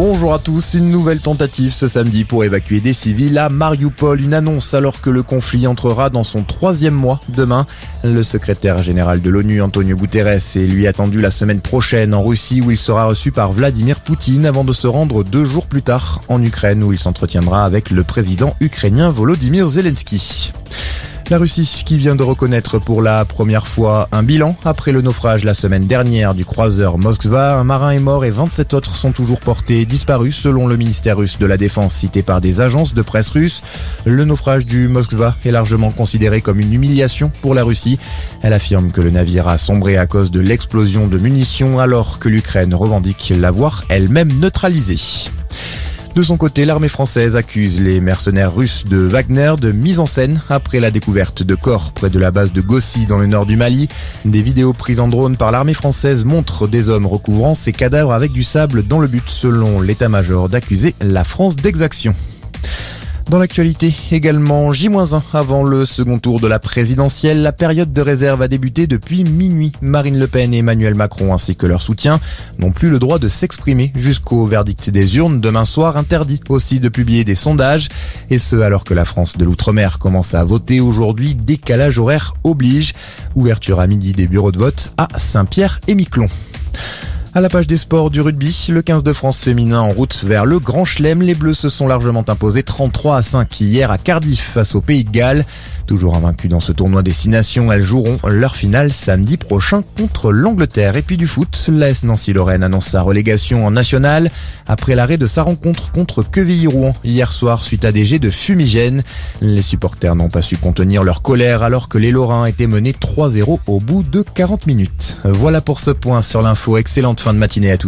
Bonjour à tous, une nouvelle tentative ce samedi pour évacuer des civils à Mariupol, une annonce alors que le conflit entrera dans son troisième mois demain. Le secrétaire général de l'ONU, Antonio Guterres, est lui attendu la semaine prochaine en Russie où il sera reçu par Vladimir Poutine avant de se rendre deux jours plus tard en Ukraine où il s'entretiendra avec le président ukrainien Volodymyr Zelensky. La Russie qui vient de reconnaître pour la première fois un bilan après le naufrage la semaine dernière du croiseur Moskva. Un marin est mort et 27 autres sont toujours portés disparus selon le ministère russe de la Défense cité par des agences de presse russes. Le naufrage du Moskva est largement considéré comme une humiliation pour la Russie. Elle affirme que le navire a sombré à cause de l'explosion de munitions alors que l'Ukraine revendique l'avoir elle-même neutralisé. De son côté, l'armée française accuse les mercenaires russes de Wagner de mise en scène après la découverte de corps près de la base de Gossi dans le nord du Mali. Des vidéos prises en drone par l'armée française montrent des hommes recouvrant ces cadavres avec du sable dans le but, selon l'état-major, d'accuser la France d'exaction. Dans l'actualité, également J-1 avant le second tour de la présidentielle, la période de réserve a débuté depuis minuit. Marine Le Pen et Emmanuel Macron ainsi que leur soutien n'ont plus le droit de s'exprimer jusqu'au verdict des urnes demain soir, interdit aussi de publier des sondages, et ce alors que la France de l'outre-mer commence à voter aujourd'hui, décalage horaire oblige. Ouverture à midi des bureaux de vote à Saint-Pierre et Miquelon. À la page des sports du rugby, le 15 de France féminin en route vers le Grand Chelem. Les Bleus se sont largement imposés 33 à 5 hier à Cardiff face au Pays de Galles. Toujours invaincus dans ce tournoi destination, elles joueront leur finale samedi prochain contre l'Angleterre. Et puis du foot, l'AS Nancy-Lorraine annonce sa relégation en nationale après l'arrêt de sa rencontre contre Quevilly-Rouen hier soir suite à des jets de fumigène. Les supporters n'ont pas su contenir leur colère alors que les Lorrains étaient menés 3-0 au bout de 40 minutes. Voilà pour ce point sur l'info. Excellente fin de matinée à tous.